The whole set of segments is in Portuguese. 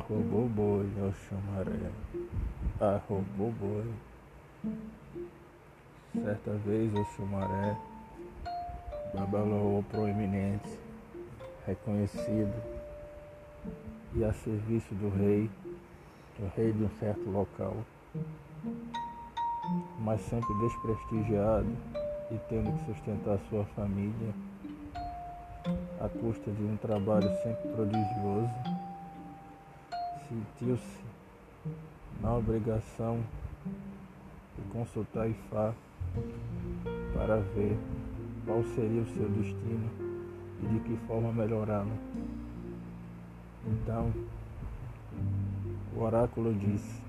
Arrobou boi, Oxumaré, arrobou boi. Certa vez Oxumaré babalou proeminente, reconhecido e a serviço do rei, do rei de um certo local, mas sempre desprestigiado e tendo que sustentar sua família à custa de um trabalho sempre prodigioso sentiu-se na obrigação de consultar Ifá para ver qual seria o seu destino e de que forma melhorá-lo. Então, o oráculo disse: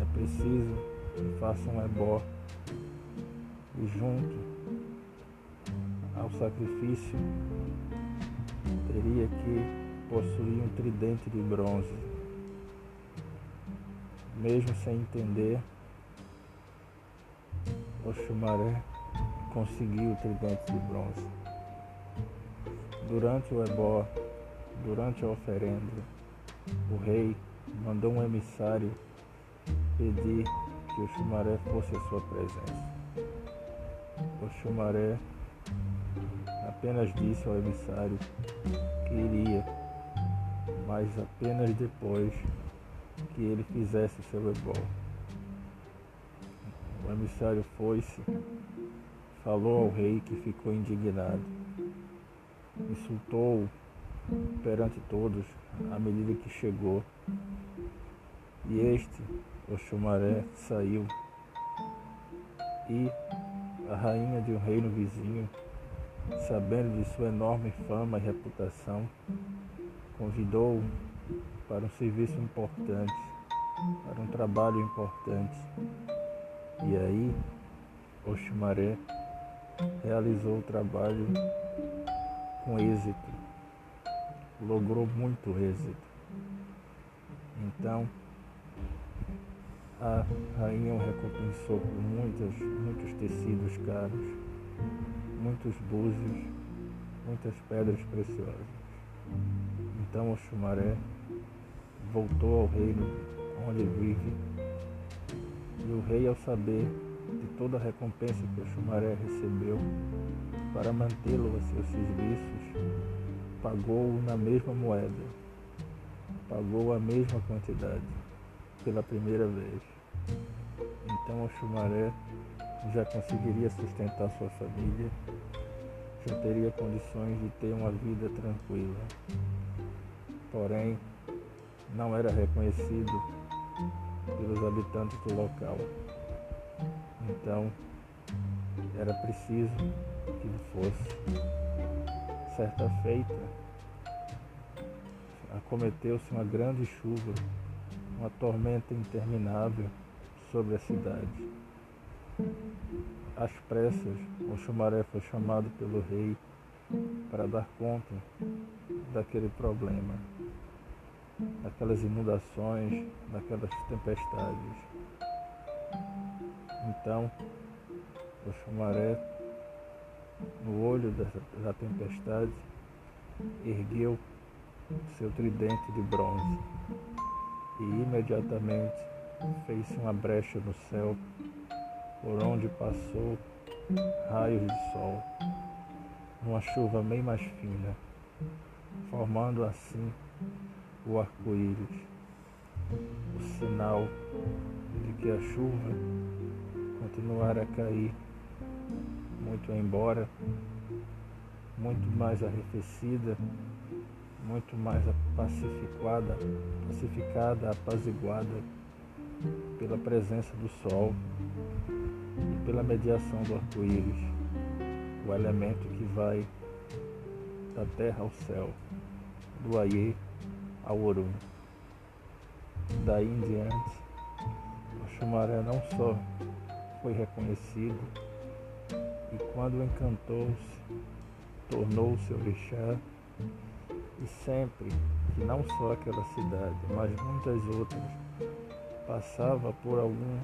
é preciso que faça um ebó e junto ao sacrifício teria que possuía um tridente de bronze. Mesmo sem entender, Oxumaré conseguiu o tridente de bronze. Durante o ebó, durante a oferenda, o rei mandou um emissário pedir que o Xumaré fosse a sua presença. O Xumaré apenas disse ao emissário que iria mas apenas depois que ele fizesse seu ebol. O emissário foi-se, falou ao rei que ficou indignado, insultou-o perante todos à medida que chegou. E este, o chumaré, saiu. E a rainha de um reino vizinho, sabendo de sua enorme fama e reputação, convidou-o para um serviço importante, para um trabalho importante. E aí, Oxumaré realizou o trabalho com êxito, logrou muito êxito. Então, a rainha o recompensou por muitas, muitos tecidos caros, muitos búzios, muitas pedras preciosas. Então o Xumaré voltou ao reino onde vive, e o rei, ao saber de toda a recompensa que o Xumaré recebeu para mantê-lo a seus serviços, pagou-o na mesma moeda, pagou a mesma quantidade pela primeira vez. Então o Xumaré já conseguiria sustentar sua família, teria condições de ter uma vida tranquila porém não era reconhecido pelos habitantes do local. Então era preciso que ele fosse. Certa feita, acometeu-se uma grande chuva, uma tormenta interminável sobre a cidade. Às pressas, o chumaré foi chamado pelo rei para dar conta daquele problema daquelas inundações, daquelas tempestades. Então, o chumaré, no olho dessa, da tempestade, ergueu seu tridente de bronze e imediatamente fez-se uma brecha no céu por onde passou raios de sol, uma chuva bem mais fina, formando assim o arco-íris, o sinal de que a chuva continuará a cair, muito embora, muito mais arrefecida, muito mais pacificada, pacificada, apaziguada pela presença do sol pela mediação do arco-íris, o elemento que vai da terra ao céu, do Aie ao Orum. Daí em diante, o Xumaré não só foi reconhecido, e quando encantou-se, tornou-se orixá, e sempre que não só aquela cidade, mas muitas outras, passava por algum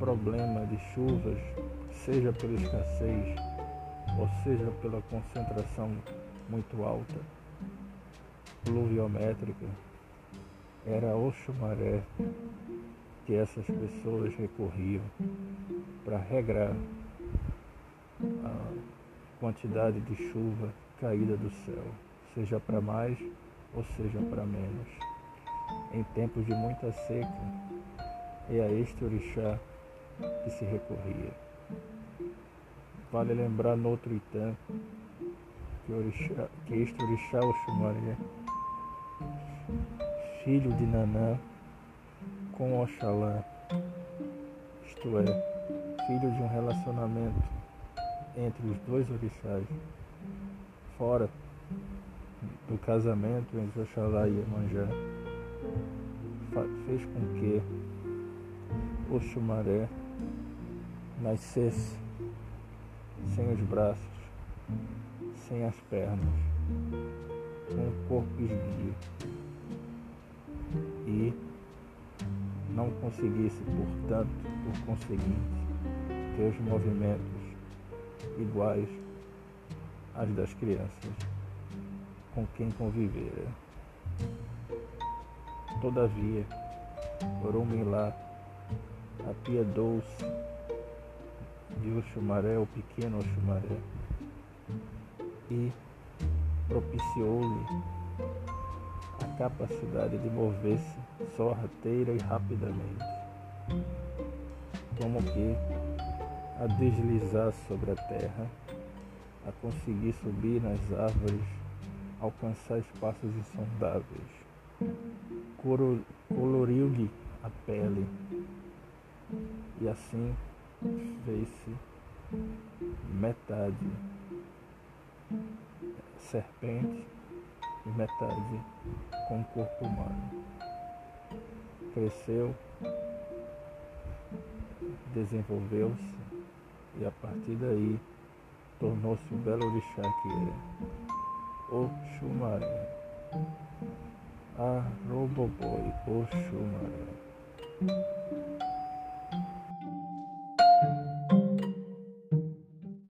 problema de chuvas, seja pela escassez ou seja pela concentração muito alta, pluviométrica, Era Oxumaré que essas pessoas recorriam para regrar a quantidade de chuva caída do céu, seja para mais ou seja para menos. Em tempos de muita seca, é a este orixá que se recorria. Vale lembrar no outro Itã que, orixá, que este orixá Oxumaré, filho de Nanã, com Oxalá, isto é, filho de um relacionamento entre os dois orixás, fora do casamento entre Oxalá e Iemanjá, fez com que Oxumaré nascesse sem os braços, sem as pernas, com o corpo esguio e não conseguisse, portanto, por conseguinte, ter os movimentos iguais às das crianças com quem convivera. Todavia, por um milagre, apiedou-se de Oxumaré, o pequeno Oxumaré, e propiciou-lhe a capacidade de mover-se sorrateira e rapidamente, como que a deslizar sobre a terra, a conseguir subir nas árvores, alcançar espaços insondáveis. Coloriu-lhe a pele e assim fez-se metade serpente e metade com corpo humano. Cresceu, desenvolveu-se e a partir daí tornou-se o belo orixá que é. Oxumaré. A Roboboi Oxumaré.